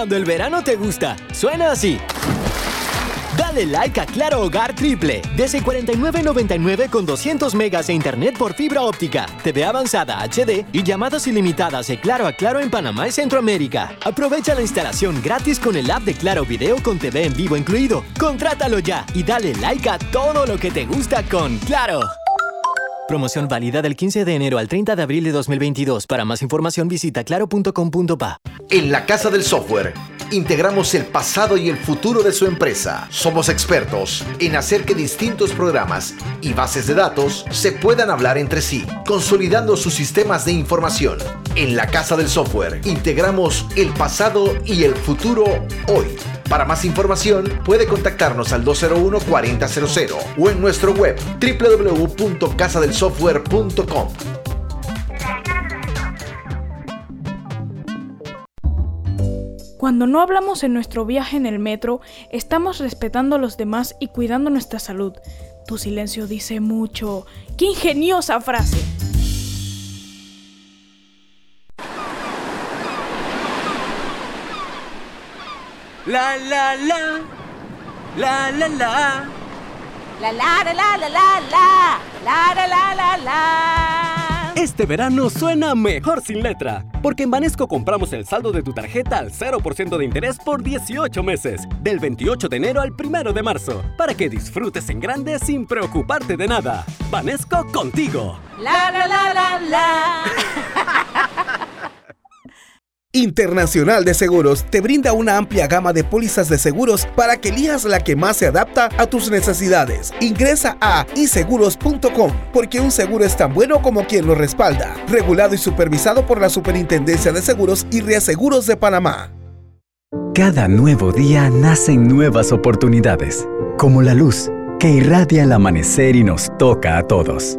Cuando el verano te gusta, suena así. Dale like a Claro Hogar Triple. Desde 49.99 con 200 megas de internet por fibra óptica, TV avanzada HD y llamadas ilimitadas de Claro a Claro en Panamá y Centroamérica. Aprovecha la instalación gratis con el app de Claro Video con TV en vivo incluido. Contrátalo ya y dale like a todo lo que te gusta con Claro. Promoción válida del 15 de enero al 30 de abril de 2022. Para más información visita claro.com.pa. En la Casa del Software integramos el pasado y el futuro de su empresa. Somos expertos en hacer que distintos programas y bases de datos se puedan hablar entre sí, consolidando sus sistemas de información. En la Casa del Software integramos el pasado y el futuro hoy. Para más información puede contactarnos al 201-4000 o en nuestro web www.casadelsoftware.com. Cuando no hablamos en nuestro viaje en el metro, estamos respetando a los demás y cuidando nuestra salud. Tu silencio dice mucho. ¡Qué ingeniosa frase! La la la. La la la. La la la la la la la. La la la la la. Este verano suena mejor sin letra, porque en Banesco compramos el saldo de tu tarjeta al 0% de interés por 18 meses, del 28 de enero al 1 de marzo, para que disfrutes en grande sin preocuparte de nada. Banesco contigo. La la la la la. Internacional de Seguros te brinda una amplia gama de pólizas de seguros para que elijas la que más se adapta a tus necesidades. Ingresa a iseguros.com porque un seguro es tan bueno como quien lo respalda. Regulado y supervisado por la Superintendencia de Seguros y Reaseguros de Panamá. Cada nuevo día nacen nuevas oportunidades, como la luz que irradia el amanecer y nos toca a todos.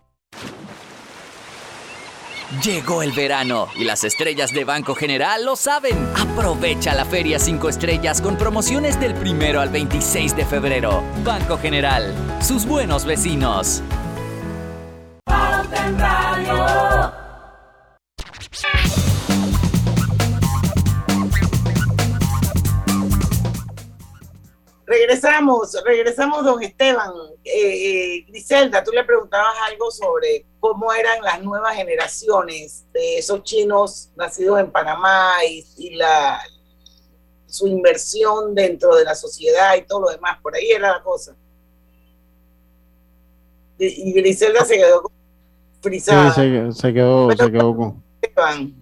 Llegó el verano y las estrellas de Banco General lo saben. Aprovecha la Feria 5 Estrellas con promociones del primero al 26 de febrero. Banco General, sus buenos vecinos. Regresamos, regresamos, don Esteban. Eh, eh, Griselda, tú le preguntabas algo sobre cómo eran las nuevas generaciones de esos chinos nacidos en Panamá y, la, su inversión dentro de la sociedad y todo lo demás. Por ahí era la cosa. Y, Griselda se quedó frisada. Sí, se, se quedó, se quedó con...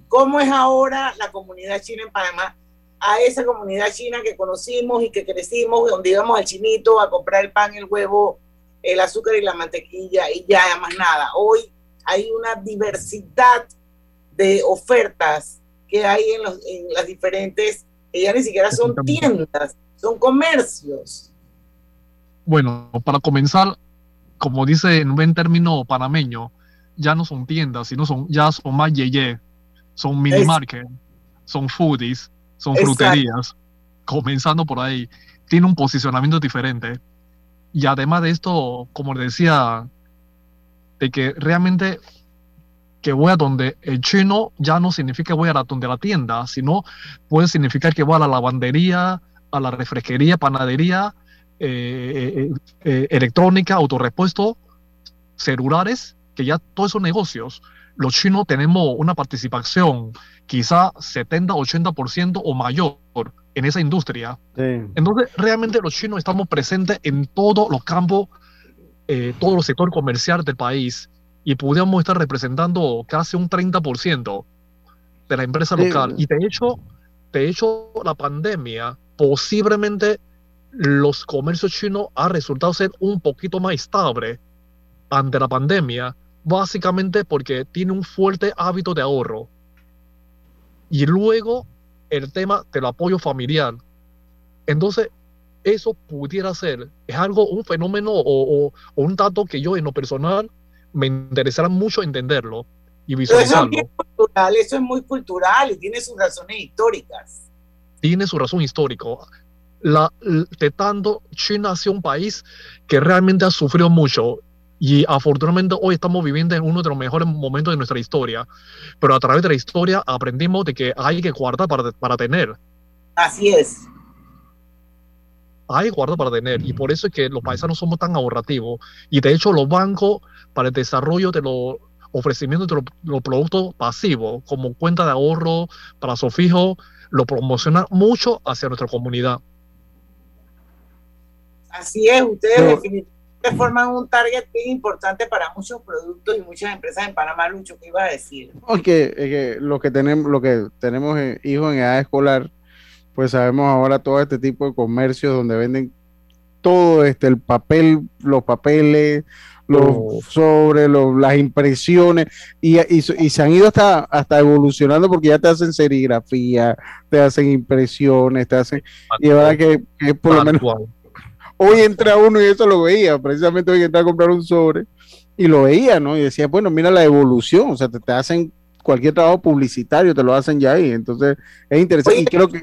¿cómo es ahora la comunidad china en Panamá? a esa comunidad china que conocimos y que crecimos, donde íbamos al chinito a comprar el pan, el huevo, el azúcar y la mantequilla y ya más nada. Hoy hay una diversidad de ofertas que hay en, los, en las diferentes que ya ni siquiera son tiendas, son comercios. Bueno, para comenzar, como dice en buen término panameño, ya no son tiendas, sino son, ya son más yeye, son mini market, son foodies, son fruterías, comenzando por ahí. Tiene un posicionamiento diferente. Y además de esto, como le decía, de que realmente que voy a donde el chino ya no significa voy a la, donde la tienda, sino puede significar que voy a la lavandería, a la refresquería, panadería, eh, eh, eh, electrónica, autorepuesto, celulares, que ya todos esos negocios, los chinos tenemos una participación quizá 70, 80% o mayor en esa industria. Entonces, realmente los chinos estamos presentes en todos los campos, eh, todo el sector comercial del país y podríamos estar representando casi un 30% de la empresa local. Y de hecho, de hecho, la pandemia posiblemente los comercios chinos ha resultado ser un poquito más estable ante la pandemia, básicamente porque tiene un fuerte hábito de ahorro. Y luego el tema del apoyo familiar. Entonces, eso pudiera ser, es algo, un fenómeno o, un dato que yo en lo personal me interesará mucho entenderlo y visualizarlo. Eso es, cultural, eso es muy cultural y tiene sus razones históricas. Tiene su razón histórica. La, de tanto, China ha sido un país que realmente ha sufrido mucho y afortunadamente hoy estamos viviendo en uno de los mejores momentos de nuestra historia. Pero a través de la historia aprendimos de que hay que guardar para, para tener. Así es. Hay que guardar para tener. Y por eso es que los paisanos somos tan ahorrativos. Y de hecho los bancos para el desarrollo de los ofrecimientos de los, productos pasivos, como cuenta de ahorro, para su fijo, lo promocionan mucho hacia nuestra comunidad. Así es, ustedes definitivamente forman un target bien importante para muchos productos y muchas empresas en Panamá, Lucho, ¿qué iba a decir? Porque que lo que tenemos, lo que tenemos hijos en edad escolar, pues sabemos ahora todo este tipo de comercios donde venden todo este, el papel, los papeles, los oh. sobres, las impresiones, y, y, se han ido hasta, hasta evolucionando porque ya te hacen serigrafía, te hacen impresiones, te hacen, y verdad que, que por lo menos hoy entra uno y eso lo veía, precisamente hoy entra a comprar un sobre y lo veía, ¿no? Y decía, bueno, mira la evolución, o sea, te, hacen cualquier trabajo publicitario, te lo hacen ya ahí, entonces es interesante. y creo que,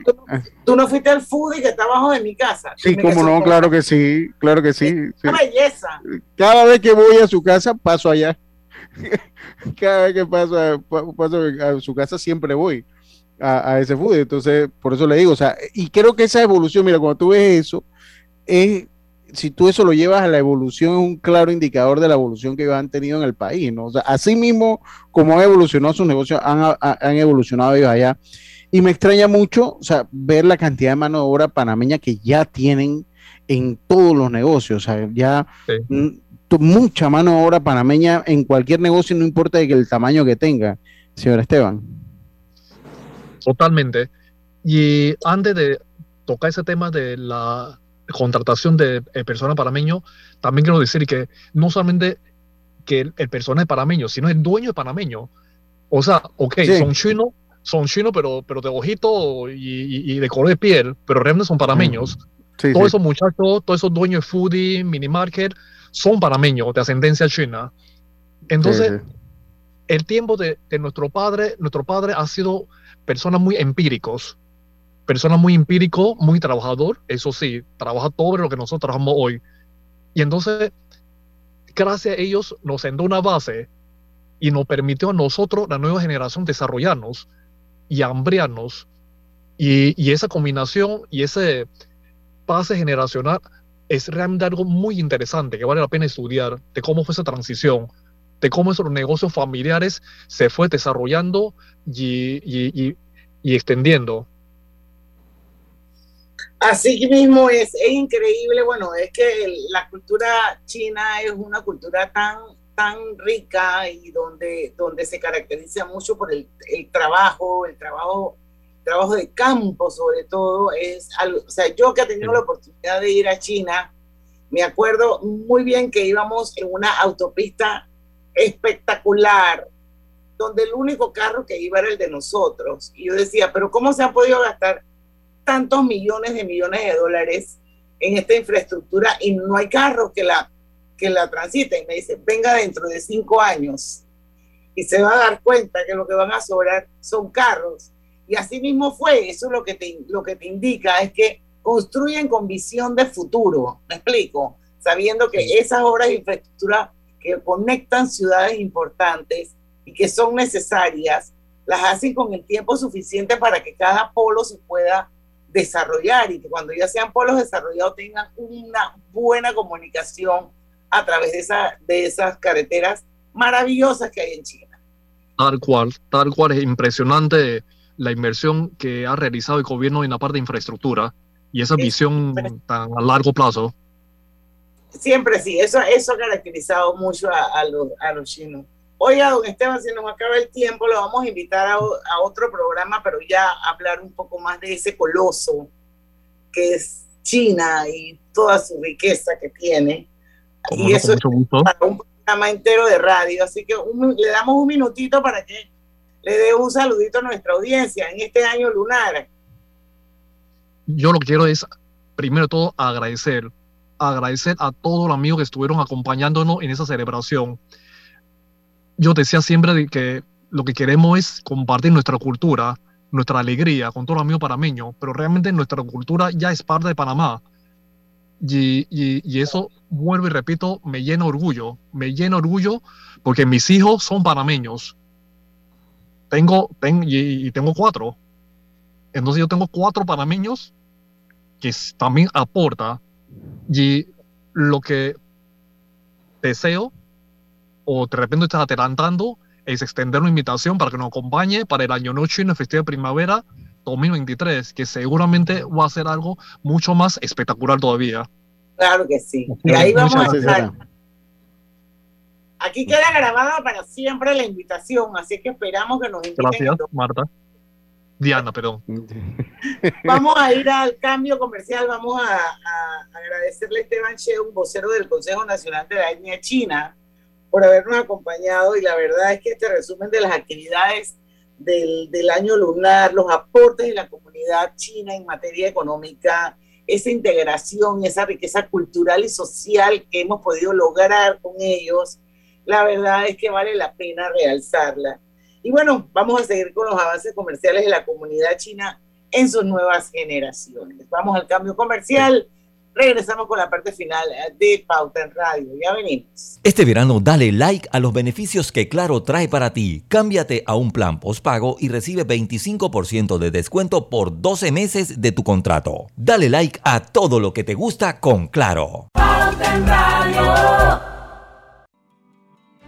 tú, no fuiste al foodie que está abajo de mi casa. Sí, como no, claro que sí, claro que sí. Una belleza. Cada vez que voy a su casa, paso allá. Cada vez que paso a, paso a su casa, siempre voy a, a ese foodie. Entonces, por eso le digo, o sea, y creo que esa evolución, mira, cuando tú ves eso, es, si tú eso lo llevas a la evolución, es un claro indicador de la evolución que ellos han tenido en el país, ¿no? O sea, así mismo como ha evolucionado sus negocios, han, han evolucionado ellos allá. Y me extraña mucho, o sea, ver la cantidad de mano de obra panameña que ya tienen en todos los negocios, o sea, ya mucha mano de obra panameña en cualquier negocio, no importa el tamaño que tenga, señor Esteban. Totalmente. Y antes de tocar ese tema de la contratación de eh, personas panameño, también quiero decir que no solamente que el, el personal es panameño, sino el dueño es panameño. O sea, ok, son chinos, son chinos, pero, pero de ojito y, de color de piel, pero realmente son panameños. Mm. todos esos muchachos, todos esos dueños de foodie, mini market, son panameños de ascendencia china. Entonces, el tiempo de, de, nuestro padre, nuestro padre ha sido personas muy empíricos persona muy empírico, muy trabajador, eso sí, trabaja todo lo que nosotros trabajamos hoy. Y entonces, gracias a ellos, nos sentó una base y nos permitió a nosotros, la nueva generación, desarrollarnos y hambriarnos. Y, y esa combinación y ese base generacional es realmente algo muy interesante que vale la pena estudiar de cómo fue esa transición, de cómo esos negocios familiares se fue desarrollando y, y, y extendiendo. Así mismo es, es increíble, bueno, es que la cultura china es una cultura tan, tan rica y donde, donde se caracteriza mucho por el, el trabajo, el trabajo, trabajo de campo sobre todo, es algo, o sea, yo que he tenido la oportunidad de ir a China, me acuerdo muy bien que íbamos en una autopista espectacular, donde el único carro que iba era el de nosotros. Y yo decía, pero ¿cómo se ha podido gastar tantos millones de millones de dólares en esta infraestructura y no hay carros que la, que la transiten. Me dice, venga dentro de cinco años. Y se va a dar cuenta que lo que van a sobrar son carros. Y así mismo fue, eso es lo que te, lo que te indica, es que construyen con visión de futuro, me explico, sabiendo que esas obras de infraestructura que conectan ciudades importantes y que son necesarias, las hacen con el tiempo suficiente para que cada polo se pueda desarrollar y que cuando ya sean polos desarrollados tengan una buena comunicación a través de, esa, de esas carreteras maravillosas que hay en China. Tal cual, tal cual es impresionante la inversión que ha realizado el gobierno en la parte de infraestructura y esa visión tan a largo plazo. Siempre sí, eso, eso ha caracterizado mucho a, los, a los chinos. Oiga, don Esteban, si nos acaba el tiempo, lo vamos a invitar a, a, otro programa, pero ya hablar un poco más de ese coloso que es China y toda su riqueza que tiene. y eso es para un programa entero de radio. Así que le damos un minutito para que le dé un saludito a nuestra audiencia en este año lunar. Yo lo que quiero es, primero todo, agradecer, agradecer a todos los amigos que estuvieron acompañándonos en esa celebración yo decía siempre que lo que queremos es compartir nuestra cultura, nuestra alegría con todos los amigos panameños, pero realmente nuestra cultura ya es parte de Panamá. Y, y, eso, vuelvo y repito, me llena orgullo, me llena orgullo porque mis hijos son panameños. Tengo, y, tengo cuatro. Entonces yo tengo cuatro panameños que también aporta y lo que deseo o de repente estás adelantando, es extender una invitación para que nos acompañe para el año noche en el Festival de Primavera 2023, que seguramente va a ser algo mucho más espectacular todavía. Claro que sí. Y ahí vamos a estar. Aquí queda grabada para siempre la invitación, así que esperamos que nos inviten. Gracias, Marta. Diana, perdón. Vamos a ir al cambio comercial. Vamos a, agradecerle a Esteban Che, un vocero del Consejo Nacional de la Etnia China, por habernos acompañado y la verdad es que este resumen de las actividades del, del año lunar, los aportes de la comunidad china en materia económica, esa integración, esa riqueza cultural y social que hemos podido lograr con ellos, la verdad es que vale la pena realzarla. Y bueno, vamos a seguir con los avances comerciales de la comunidad china en sus nuevas generaciones. Vamos al cambio comercial regresamos con la parte final de Pauta en Radio. Ya venimos. Este verano dale like a los beneficios que Claro trae para ti. Cámbiate a un plan postpago y recibe 25% de descuento por 12 meses de tu contrato. Dale like a todo lo que te gusta con Claro. Pauta en Radio.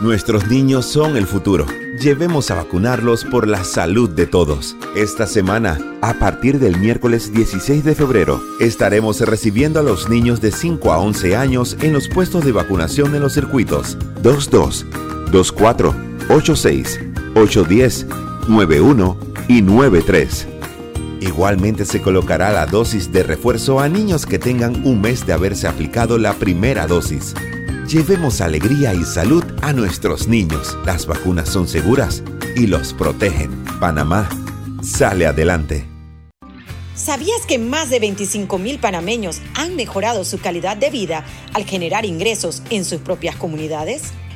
Nuestros niños son el futuro. Llevemos a vacunarlos por la salud de todos. Esta semana, a partir del miércoles 16 de febrero, estaremos recibiendo a los niños de 5 a 11 años en los puestos de vacunación en los circuitos 22, 24, 86, 810, 91 y 93. Igualmente se colocará la dosis de refuerzo a niños que tengan un mes de haberse aplicado la primera dosis. Llevemos alegría y salud a nuestros niños. Las vacunas son seguras y los protegen. Panamá sale adelante. ¿Sabías que más de 25 mil panameños han mejorado su calidad de vida al generar ingresos en sus propias comunidades?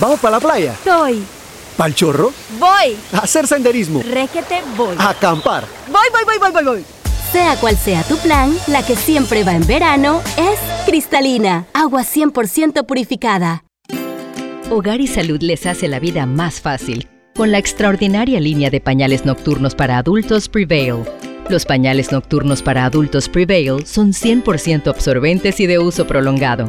¿Vamos para la playa? Soy. ¿Pal chorro? Voy. A hacer senderismo. Réquete, voy. A acampar. Voy, voy, voy, voy, voy, voy. Sea cual sea tu plan, la que siempre va en verano es cristalina, agua 100% purificada. Hogar y Salud les hace la vida más fácil con la extraordinaria línea de pañales nocturnos para adultos Prevail. Los pañales nocturnos para adultos Prevail son 100% absorbentes y de uso prolongado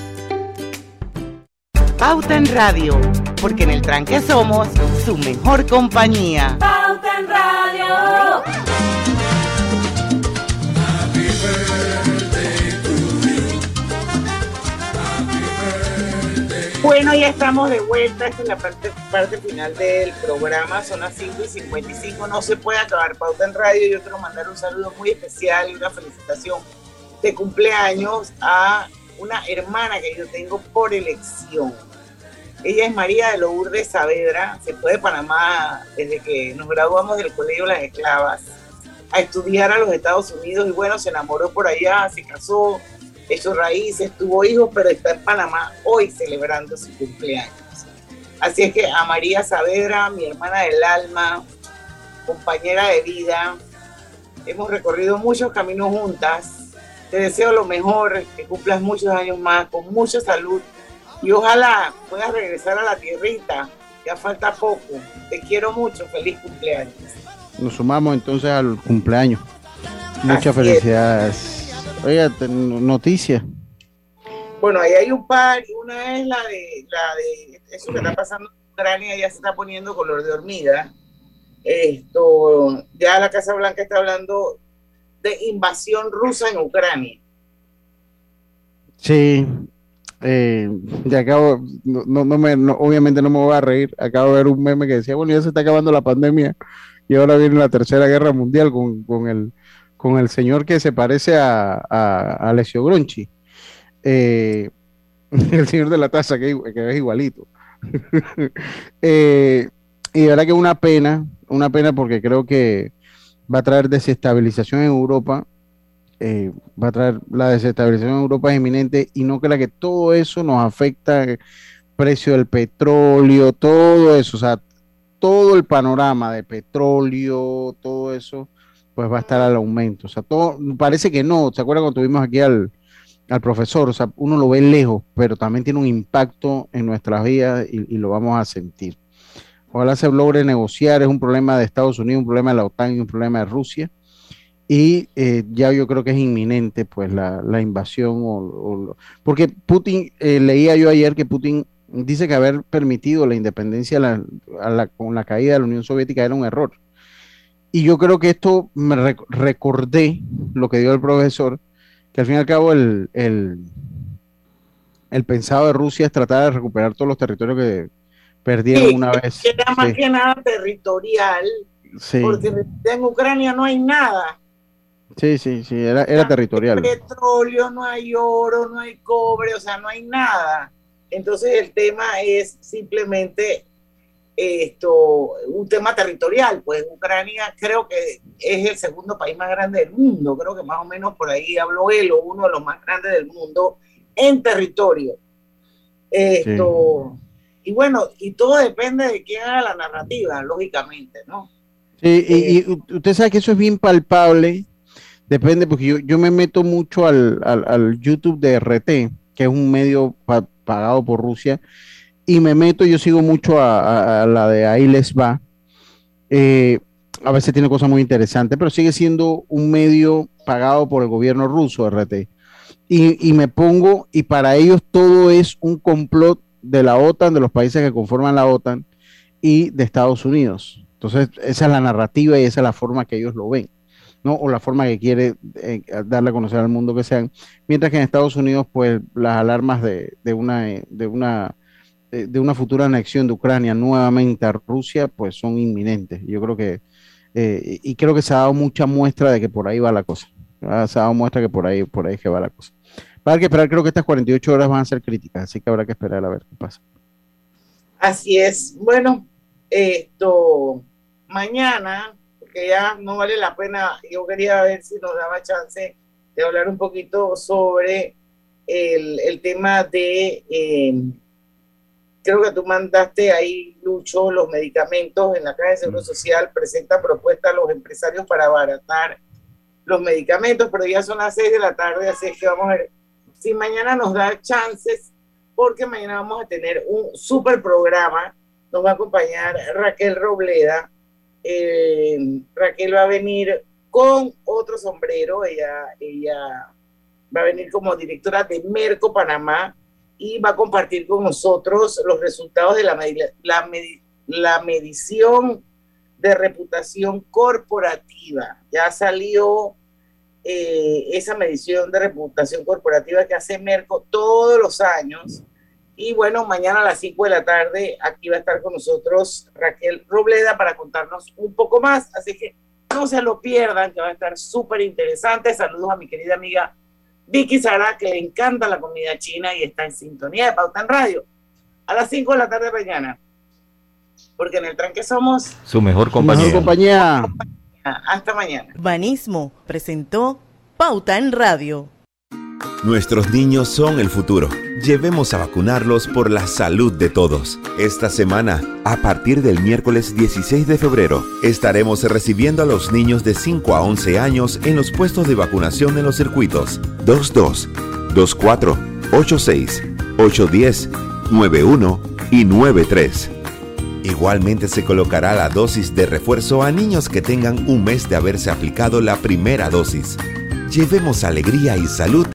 Pauta en Radio, porque en el tranque somos su mejor compañía. Pauta en Radio. Bueno, ya estamos de vuelta. Esta es la parte, parte final del programa. Son las 5 y 55. No se puede acabar Pauta en Radio. Yo quiero mandar un saludo muy especial y una felicitación de cumpleaños a una hermana que yo tengo por elección. Ella es María de Lourdes Saavedra, se fue de Panamá desde que nos graduamos del Colegio Las Esclavas a estudiar a los Estados Unidos y bueno, se enamoró por allá, se casó, hizo raíces, tuvo hijos, pero está en Panamá hoy celebrando su cumpleaños. Así es que a María Saavedra, mi hermana del alma, compañera de vida, hemos recorrido muchos caminos juntas. Te deseo lo mejor, que cumplas muchos años más, con mucha salud y ojalá puedas regresar a la tierrita. Ya falta poco. Te quiero mucho. Feliz cumpleaños. Nos sumamos entonces al cumpleaños. Muchas felicidades. Oiga, noticia. Bueno, ahí hay un par. Una es la de, la de eso que está pasando en Ucrania, ya se está poniendo color de hormiga. Esto, ya la Casa Blanca está hablando de invasión rusa en Ucrania. Sí, eh, ya acabo, no, no, me, obviamente no me voy a reír, acabo de ver un meme que decía, bueno, ya se está acabando la pandemia y ahora viene la tercera guerra mundial con, con el, con el señor que se parece a, a, Alessio Gronchi, eh, el señor de la taza que, es igualito. eh, y de verdad que una pena, una pena porque creo que va a traer desestabilización en Europa eh, va a traer la desestabilización en Europa es inminente y no crea que todo eso nos afecta, el precio del petróleo, todo eso, o sea, todo el panorama de petróleo, todo eso, pues va a estar al aumento. O sea, todo, parece que no, ¿se acuerdan cuando tuvimos aquí al, al profesor? O sea, uno lo ve lejos, pero también tiene un impacto en nuestras vidas y, y lo vamos a sentir. Ojalá se logre negociar, es un problema de Estados Unidos, un problema de la OTAN y un problema de Rusia y eh, ya yo creo que es inminente pues la, invasión o, porque Putin eh, leía yo ayer que Putin dice que haber permitido la independencia con la caída de la Unión Soviética era un error. Y yo creo que esto me recordé lo que dio el profesor que al fin y al cabo el, el, pensado de Rusia es tratar de recuperar todos los territorios que perdieron una vez. era más que nada territorial porque en Ucrania no hay nada Sí, sí, sí, era, era territorial. No hay petróleo, no hay oro, no hay cobre, o sea, no hay nada. Entonces el tema es simplemente esto, un tema territorial, pues Ucrania creo que es el segundo país más grande del mundo, creo que más o menos por ahí habló él, o uno de los más grandes del mundo en territorio. Esto, Y bueno, y todo depende de quién haga la narrativa, lógicamente, ¿no? Sí, y, y usted sabe que eso es bien palpable, depende, porque yo, yo me meto mucho al, al, YouTube de RT, que es un medio pagado por Rusia, y me meto, yo sigo mucho a, a, la de Ahí les va. Eh, a veces tiene cosas muy interesantes, pero sigue siendo un medio pagado por el gobierno ruso, RT. Y, y, me pongo, y para ellos todo es un complot de la OTAN, de los países que conforman la OTAN y de Estados Unidos. Entonces, esa es la narrativa y esa es la forma que ellos lo ven, ¿no? O la forma que quiere eh, darle a conocer al mundo que sean. Mientras que en Estados Unidos, pues, las alarmas de, de una, de una de una futura anexión de Ucrania nuevamente a Rusia, pues son inminentes. Yo creo que, eh, y creo que se ha dado mucha muestra de que por ahí va la cosa. Se ha dado muestra que por ahí, por ahí que va la cosa. Va a que esperar, creo que estas 48 horas van a ser críticas, así que habrá que esperar a ver qué pasa. Así es. Bueno, esto, mañana, porque ya no vale la pena, yo quería ver si nos daba chance de hablar un poquito sobre el, el tema de... Eh, creo que tú mandaste ahí, Lucho, los medicamentos en la Caja de Seguro Social, presenta propuesta a los empresarios para abaratar los medicamentos, pero ya son las 6 de la tarde, así es que vamos a ver si mañana nos da chances, porque mañana vamos a tener un super programa, nos va a acompañar Raquel Robleda, eh, Raquel va a venir con otro sombrero, ella, ella va a venir como directora de Merco Panamá, y va a compartir con nosotros los resultados de la, la, medición de reputación corporativa. Ya salió eh, esa medición de reputación corporativa que hace Merco todos los años. Y bueno, mañana a las 5 de la tarde aquí va a estar con nosotros Raquel Robleda para contarnos un poco más. Así que no se lo pierdan, que va a estar súper interesante. Saludos a mi querida amiga Vicky Sara, que le encanta la comida china y está en sintonía de Pauta en Radio. A las 5 de la tarde mañana. Porque en el tranque somos su mejor compañía. Mejor compañía. Hasta mañana. Banismo presentó Pauta en Radio. Nuestros niños son el futuro. Llevemos a vacunarlos por la salud de todos. Esta semana, a partir del miércoles 16 de febrero, estaremos recibiendo a los niños de 5 a 11 años en los puestos de vacunación en los circuitos 22, 24, 86, 810, 91 y 93. Igualmente se colocará la dosis de refuerzo a niños que tengan un mes de haberse aplicado la primera dosis. Llevemos alegría y salud